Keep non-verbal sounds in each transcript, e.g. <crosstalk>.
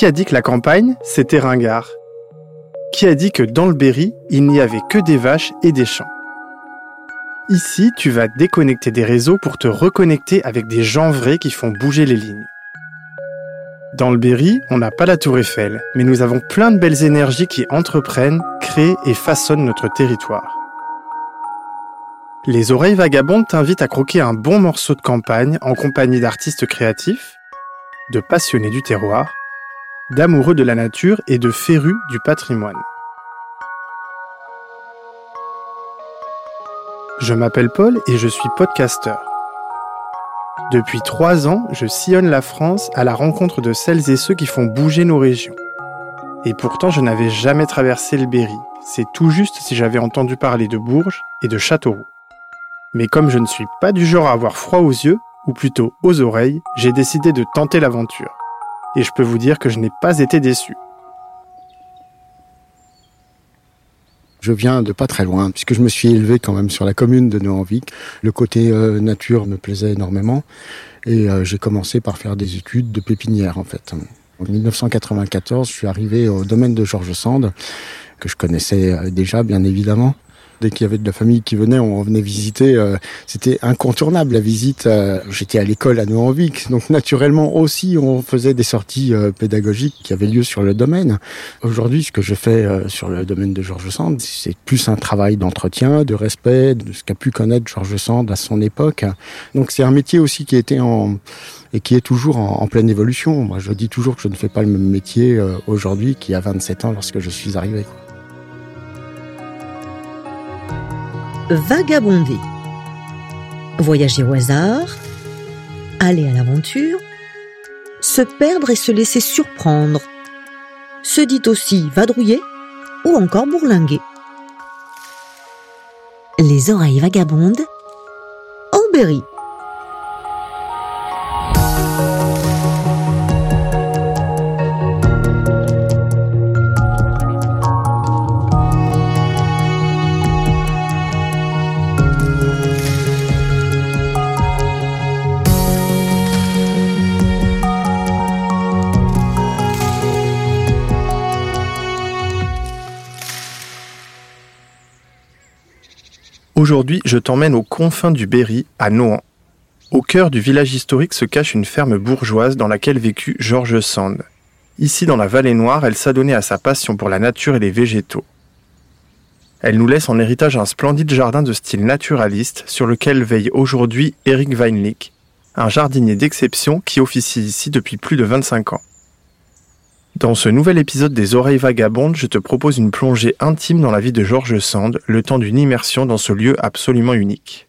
Qui a dit que la campagne, c'était ringard? Qui a dit que dans le Berry, il n'y avait que des vaches et des champs? Ici, tu vas déconnecter des réseaux pour te reconnecter avec des gens vrais qui font bouger les lignes. Dans le Berry, on n'a pas la tour Eiffel, mais nous avons plein de belles énergies qui entreprennent, créent et façonnent notre territoire. Les oreilles vagabondes t'invitent à croquer un bon morceau de campagne en compagnie d'artistes créatifs, de passionnés du terroir, d'amoureux de la nature et de férus du patrimoine. Je m'appelle Paul et je suis podcasteur. Depuis trois ans, je sillonne la France à la rencontre de celles et ceux qui font bouger nos régions. Et pourtant, je n'avais jamais traversé le Berry. C'est tout juste si j'avais entendu parler de Bourges et de Châteauroux. Mais comme je ne suis pas du genre à avoir froid aux yeux, ou plutôt aux oreilles, j'ai décidé de tenter l'aventure. Et je peux vous dire que je n'ai pas été déçu. Je viens de pas très loin, puisque je me suis élevé quand même sur la commune de Neuenvic. Le côté euh, nature me plaisait énormément, et euh, j'ai commencé par faire des études de pépinière en fait. En 1994, je suis arrivé au domaine de Georges Sand, que je connaissais euh, déjà bien évidemment. Dès qu'il y avait de la famille qui venait, on venait visiter. Euh, c'était incontournable la visite. Euh, j'étais à l'école à Neuenvic, donc naturellement aussi on faisait des sorties euh, pédagogiques qui avaient lieu sur le domaine. Aujourd'hui, ce que je fais sur le domaine de Georges Sand, c'est plus un travail d'entretien, de respect, de ce qu'a pu connaître Georges Sand à son époque. Donc c'est un métier aussi qui était en et qui est toujours en, en, pleine évolution. Moi, je dis toujours que je ne fais pas le même métier aujourd'hui qu'il y a 27 ans lorsque je suis arrivé. Vagabonder. Voyager au hasard, aller à l'aventure, se perdre et se laisser surprendre. Se dit aussi vadrouiller ou encore bourlinguer. Les oreilles vagabondes en. Aujourd'hui, je t'emmène aux confins du Berry, à Nohant. Au cœur du village historique se cache une ferme bourgeoise dans laquelle vécut Georges Sand. Ici, dans la vallée noire, elle s'adonnait à sa passion pour la nature et les végétaux. Elle nous laisse en héritage un splendide jardin de style naturaliste sur lequel veille aujourd'hui Eric Weinlich, un jardinier d'exception qui officie ici depuis plus de 25 ans. Dans ce nouvel épisode des Oreilles Vagabondes, je te propose une plongée intime dans la vie de Georges Sand, le temps d'une immersion dans ce lieu absolument unique.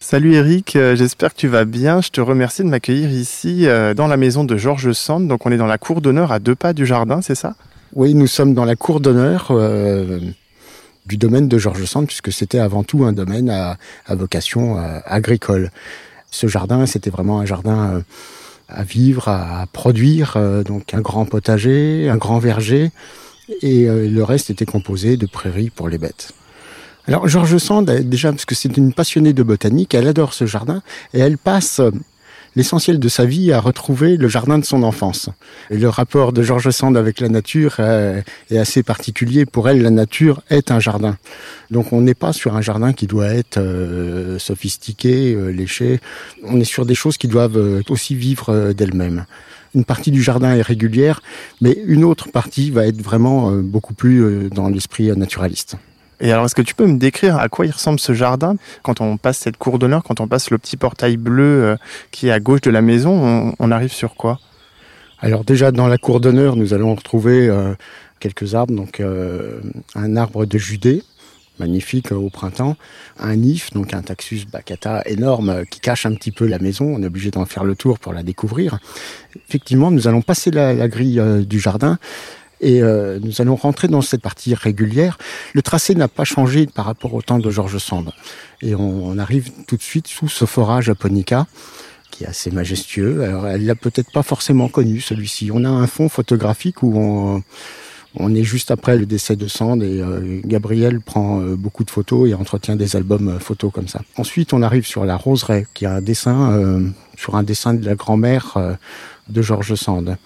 Salut Eric, euh, j'espère que tu vas bien. Je te remercie de m'accueillir ici euh, dans la maison de Georges Sand. Donc on est dans la cour d'honneur à deux pas du jardin, c'est ça? Oui, nous sommes dans la cour d'honneur euh, du domaine de Georges Sand, puisque c'était avant tout un domaine à, à vocation agricole ce jardin, c'était vraiment un jardin euh, à vivre, à produire, euh, donc un grand potager, un grand verger, et euh, le reste était composé de prairies pour les bêtes. Alors Georges Sand, déjà parce que c'est une passionnée de botanique, elle adore ce jardin et elle passe l'essentiel de sa vie à retrouver le jardin de son enfance. Et le rapport de Georges Sand avec la nature est assez particulier. Pour elle, la nature est un jardin. Donc on n'est pas sur un jardin qui doit être euh, sophistiqué, euh, léché. On est sur des choses qui doivent euh, aussi vivre d'elles-mêmes. Une partie du jardin est régulière, mais une autre partie va être vraiment beaucoup plus dans l'esprit naturaliste. Et alors, est-ce que tu peux me décrire à quoi il ressemble ce jardin quand on passe cette cour d'honneur, quand on passe le petit portail bleu euh, qui est à gauche de la maison, on, arrive sur quoi? Alors déjà dans la cour d'honneur, nous allons retrouver euh, quelques arbres, donc euh, un arbre de Judée, magnifique au printemps, un if, donc un Taxus baccata énorme qui cache un petit peu la maison. On est obligé d'en faire le tour pour la découvrir. Effectivement, nous allons passer la grille du jardin et euh, nous allons rentrer dans cette partie régulière. Le tracé n'a pas changé par rapport au temps de Georges Sand. Et on, arrive tout de suite sous ce forage japonica qui est assez majestueux. Alors, elle l'a peut-être pas forcément connu, celui-ci. On a un fond photographique où on, On est juste après le décès de Sand et Gabriel prend beaucoup de photos et entretient des albums photos comme ça. Ensuite, on arrive sur la roseraie, qui a un dessin sur un dessin de la grand-mère de Georges Sand.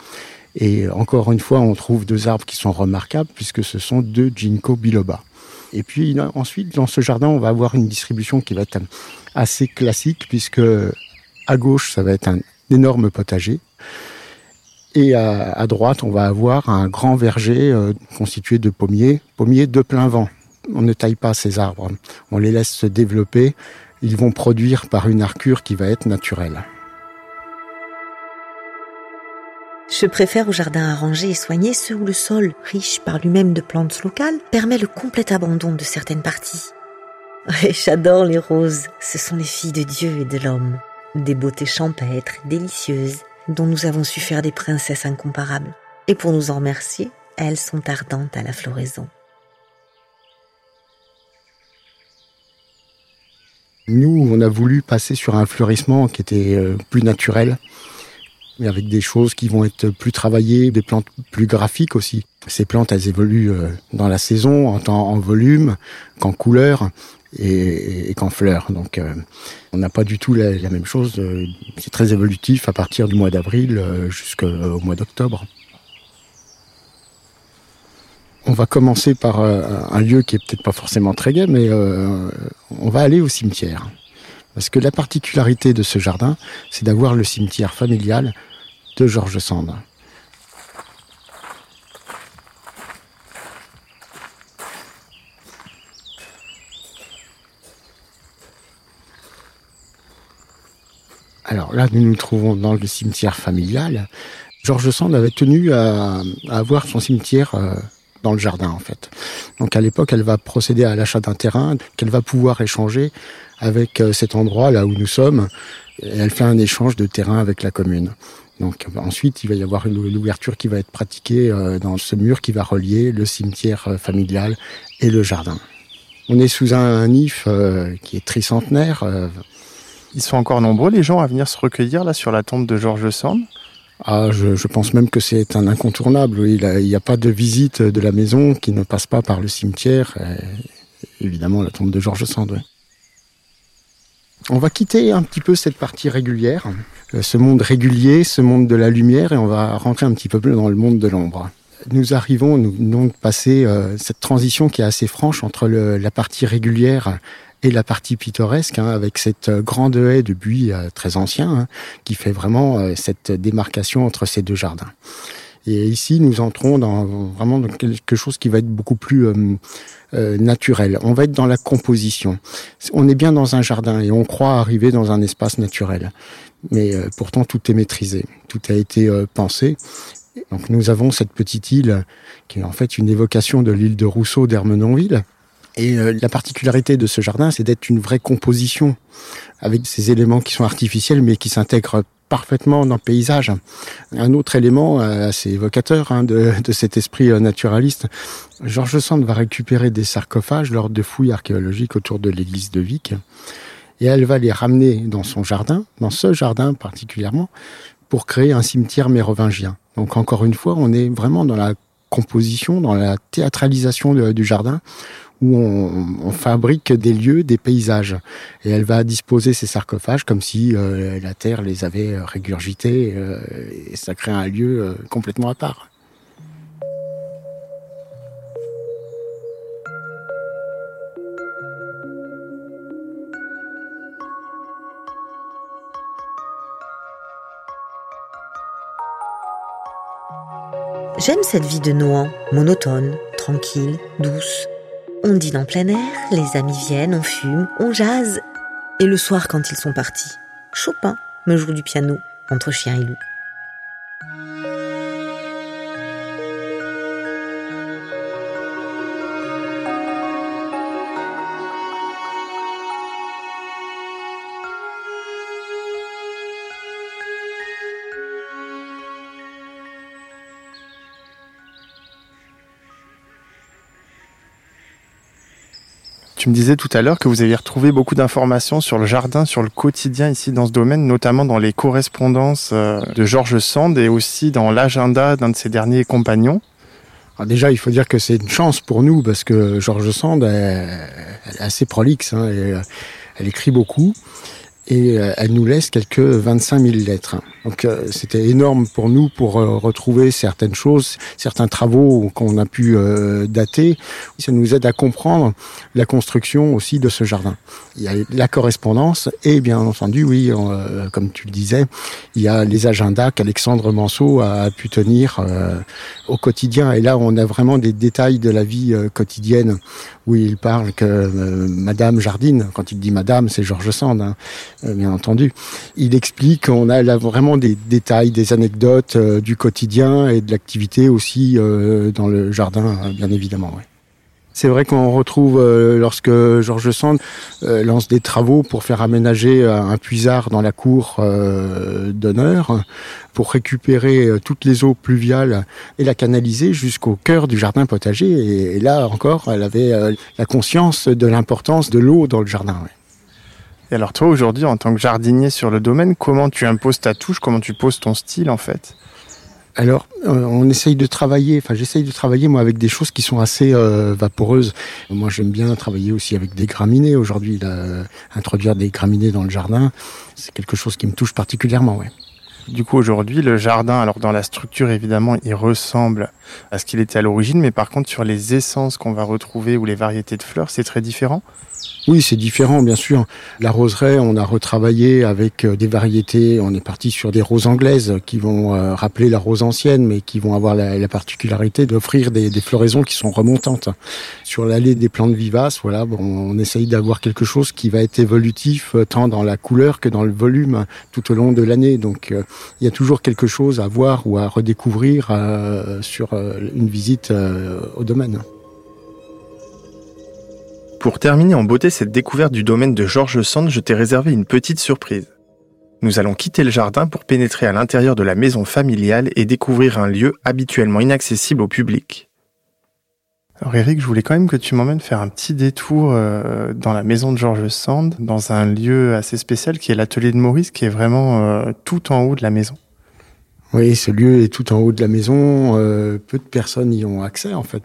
Et encore une fois, on trouve deux arbres qui sont remarquables puisque ce sont deux ginkgo biloba. Et puis ensuite, dans ce jardin, on va avoir une distribution qui va être assez classique puisque à gauche, ça va être un énorme potager. Et à, droite, on va avoir un grand verger euh, constitué de pommiers, pommiers de plein vent. On ne taille pas ces arbres, on les laisse se développer. Ils vont produire par une arcure qui va être naturelle. Je préfère au jardin arrangé et soigné ceux où le sol, riche par lui-même de plantes locales, permet le complet abandon de certaines parties. J'adore les roses, ce sont les filles de Dieu et de l'homme, des beautés champêtres, délicieuses, dont nous avons su faire des princesses incomparables. Et pour nous en remercier, elles sont ardentes à la floraison. Nous, on a voulu passer sur un fleurissement qui était euh, plus naturel, mais avec des choses qui vont être plus travaillées, des plantes plus graphiques aussi. Ces plantes, elles évoluent euh, dans la saison, en temps, en volume, qu'en couleur et, qu'en fleurs. Donc, euh, on n'a pas du tout la, même chose. Euh, c'est très évolutif à partir du mois d'avril jusqu'au mois d'octobre. On va commencer par un lieu qui est peut-être pas forcément très gai, mais on va aller au cimetière. Parce que la particularité de ce jardin, c'est d'avoir le cimetière familial de Georges Sand. Alors là, nous nous trouvons dans le cimetière familial. Georges Sand avait tenu à, avoir son cimetière euh, dans le jardin, en fait. Donc à l'époque, elle va procéder à l'achat d'un terrain qu'elle va pouvoir échanger avec euh, cet endroit là où nous sommes. elle fait un échange de terrain avec la commune. Donc ensuite, il va y avoir une, ouverture qui va être pratiquée euh, dans ce mur qui va relier le cimetière euh, familial et le jardin. On est sous un, nif qui est tricentenaire. Ils sont encore nombreux les gens à venir se recueillir là sur la tombe de Georges Sand? Ah, je, je, pense même que c'est un incontournable. Il n'y a, pas de visite de la maison qui ne passe pas par le cimetière. évidemment, la tombe de Georges Sand. On va quitter un petit peu cette partie régulière, euh, ce monde régulier, ce monde de la lumière, et on va rentrer un petit peu plus dans le monde de l'ombre. Nous arrivons nous, donc passer euh, cette transition qui est assez franche entre la partie régulière et la partie pittoresque, hein, avec cette euh, grande haie de buis très ancien, hein, qui fait vraiment cette démarcation entre ces deux jardins. Et ici, nous entrons dans vraiment dans quelque chose qui va être beaucoup plus euh, naturel. On va être dans la composition. On est bien dans un jardin et on croit arriver dans un espace naturel. Mais euh, pourtant, tout est maîtrisé. Tout a été euh, pensé. Donc nous avons cette petite île qui est en fait une évocation de l'île de Rousseau d'Hermenonville. Et la particularité de ce jardin, c'est d'être une vraie composition avec ces éléments qui sont artificiels mais qui s'intègrent parfaitement dans le paysage. Un autre élément euh, assez évocateur hein, de, cet esprit euh, naturaliste, Georges Sand va récupérer des sarcophages lors de fouilles archéologiques autour de l'église de Vic, et elle va les ramener dans son jardin, dans ce jardin particulièrement, pour créer un cimetière mérovingien. Donc encore une fois, on est vraiment dans la composition, dans la théâtralisation du jardin, où on, fabrique des lieux, des paysages. Et elle va disposer ces sarcophages comme si euh, la terre les avait euh, régurgités euh, et ça crée un lieu complètement à part. J'aime cette vie de Nohant, monotone, tranquille, douce. On dîne en plein air, les amis viennent, on fume, on jase. Et le soir, quand ils sont partis, Chopin me joue du piano entre chien et loup. Tu me disais tout à l'heure que vous aviez retrouvé beaucoup d'informations sur le jardin, sur le quotidien ici dans ce domaine, notamment dans les correspondances euh, de Georges Sand et aussi dans l'agenda d'un de ses derniers compagnons. Déjà, il faut dire que c'est une chance pour nous parce que Georges Sand, est assez prolixe, hein, et, elle écrit beaucoup et euh, elle nous laisse quelques 25 000 lettres. Donc euh, c'était énorme pour nous pour euh, retrouver certaines choses, certains travaux qu'on a pu dater. Ça nous aide à comprendre la construction aussi de ce jardin. Il y a la correspondance et bien entendu, oui, comme tu le disais, il y a les agendas qu'Alexandre Manceau a pu tenir au quotidien. Et là, on a vraiment des détails de la vie quotidienne où il parle que Madame Jardine, quand il dit Madame, c'est Georges Sand, hein, bien entendu. Il explique qu'on a là vraiment des détails, des anecdotes euh, du quotidien et de l'activité aussi euh, dans le jardin, euh, bien évidemment. C'est vrai qu'on retrouve lorsque Georges Sand lance des travaux pour faire aménager un puisard dans la cour d'honneur pour récupérer toutes les eaux pluviales et la canaliser jusqu'au cœur du jardin potager. Et, là encore, elle avait la conscience de l'importance de l'eau dans le jardin. Et alors toi aujourd'hui en tant que jardinier sur le domaine, comment tu imposes ta touche, comment tu poses ton style en fait? Alors, euh, on essaye de travailler, enfin j'essaye de travailler moi avec des choses qui sont assez euh, vaporeuses. Moi j'aime bien travailler aussi avec des graminées aujourd'hui, introduire des graminées dans le jardin, c'est quelque chose qui me touche particulièrement, ouais. Du coup, aujourd'hui, le jardin, alors dans la structure, évidemment, il ressemble à ce qu'il était à l'origine, mais par contre, sur les essences qu'on va retrouver ou les variétés de fleurs, c'est très différent? Oui, c'est différent, bien sûr. La roseraie, on a retravaillé avec euh, des variétés. On est parti sur des roses anglaises qui vont euh, rappeler la rose ancienne, mais qui vont avoir la, particularité d'offrir des, floraisons qui sont remontantes. Sur l'allée des plantes vivaces, voilà, bon, on essaye d'avoir quelque chose qui va être évolutif euh, tant dans la couleur que dans le volume tout au long de l'année. Donc, il y a toujours quelque chose à voir ou à redécouvrir sur une visite au domaine. Pour terminer en beauté cette découverte du domaine de Georges Sand, je t'ai réservé une petite surprise. Nous allons quitter le jardin pour pénétrer à l'intérieur de la maison familiale et découvrir un lieu habituellement inaccessible au public. Alors Eric, je voulais quand même que tu m'emmènes faire un petit détour euh, dans la maison de Georges Sand, dans un lieu assez spécial qui est l'atelier de Maurice, qui est vraiment euh, tout en haut de la maison. Oui, ce lieu est tout en haut de la maison. Euh, peu de personnes y ont accès en fait.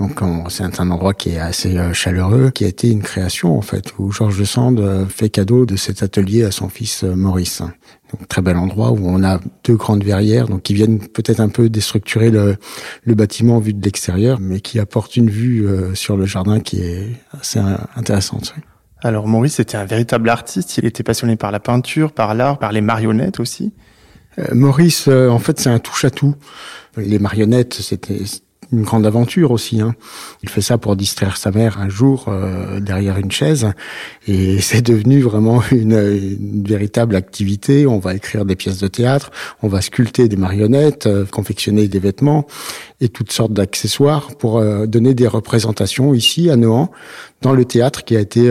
Donc c'est un endroit qui est assez euh, chaleureux, qui a été une création en fait, où Georges Sand euh, fait cadeau de cet atelier à son fils Maurice. Donc très bel endroit où on a deux grandes verrières, donc qui viennent peut-être un peu déstructurer le, le bâtiment vu de l'extérieur, mais qui apportent une vue sur le jardin qui est assez intéressante. Alors Maurice était un véritable artiste. Il était passionné par la peinture, par l'art, par les marionnettes aussi. Euh, Maurice, euh, en fait, c'est un touche-à-tout. Les marionnettes, c'était une grande aventure aussi. Hein. Il fait ça pour distraire sa mère un jour euh, derrière une chaise, et <laughs> c'est devenu vraiment une, véritable activité. On va écrire des pièces de théâtre, on va sculpter des marionnettes, confectionner des vêtements et toutes sortes d'accessoires pour donner des représentations ici à Nohant, dans le théâtre qui a été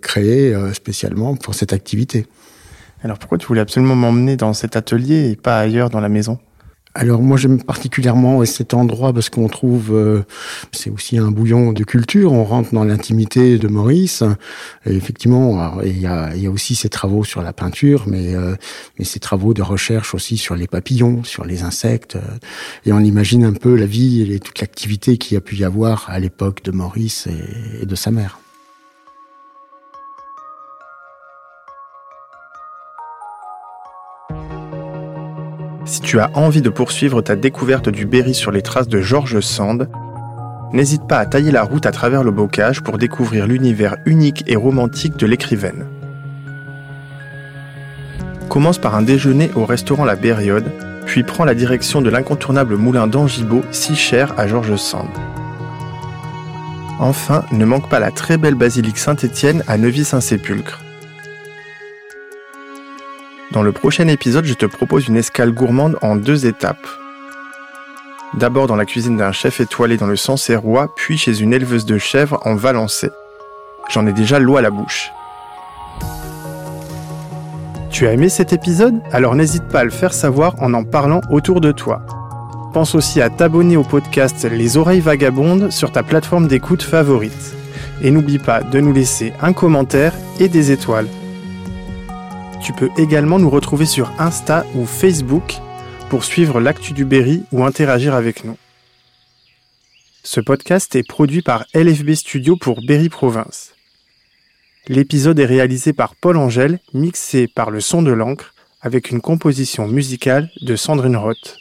créé spécialement pour cette activité. Alors pourquoi tu voulais absolument m'emmener dans cet atelier et pas ailleurs dans la maison? Alors moi j'aime particulièrement cet endroit parce qu'on trouve euh, c'est aussi un bouillon de culture. On rentre dans l'intimité de Maurice. Et effectivement, il y a, y a, aussi ses travaux sur la peinture, mais euh, ses travaux de recherche aussi sur les papillons, sur les insectes. et on imagine un peu la vie et toute l'activité qu'il y a pu y avoir à l'époque de Maurice et de sa mère. Si tu as envie de poursuivre ta découverte du Berry sur les traces de Georges Sand, n'hésite pas à tailler la route à travers le bocage pour découvrir l'univers unique et romantique de l'écrivaine. Commence par un déjeuner au restaurant La Bériode, puis prends la direction de l'incontournable moulin d'Angibault, si cher à Georges Sand. Enfin, ne manque pas la très belle basilique Saint-Étienne à Neuvy-Saint-Sépulcre. Dans le prochain épisode, je te propose une escale gourmande en deux étapes. D'abord dans la cuisine d'un chef étoilé dans le Sancerrois, puis chez une éleveuse de chèvres en Valençay. J'en ai déjà l'eau à la bouche. Tu as aimé cet épisode? Alors n'hésite pas à le faire savoir en en parlant autour de toi. Pense aussi à t'abonner au podcast Les Oreilles Vagabondes sur ta plateforme d'écoute favorite. Et n'oublie pas de nous laisser un commentaire et des étoiles. Tu peux également nous retrouver sur Insta ou Facebook pour suivre l'actu du Berry ou interagir avec nous. Ce podcast est produit par LFB Studio pour Berry Province. L'épisode est réalisé par Paul Angèle, mixé par le son de l'encre, avec une composition musicale de Sandrine Roth.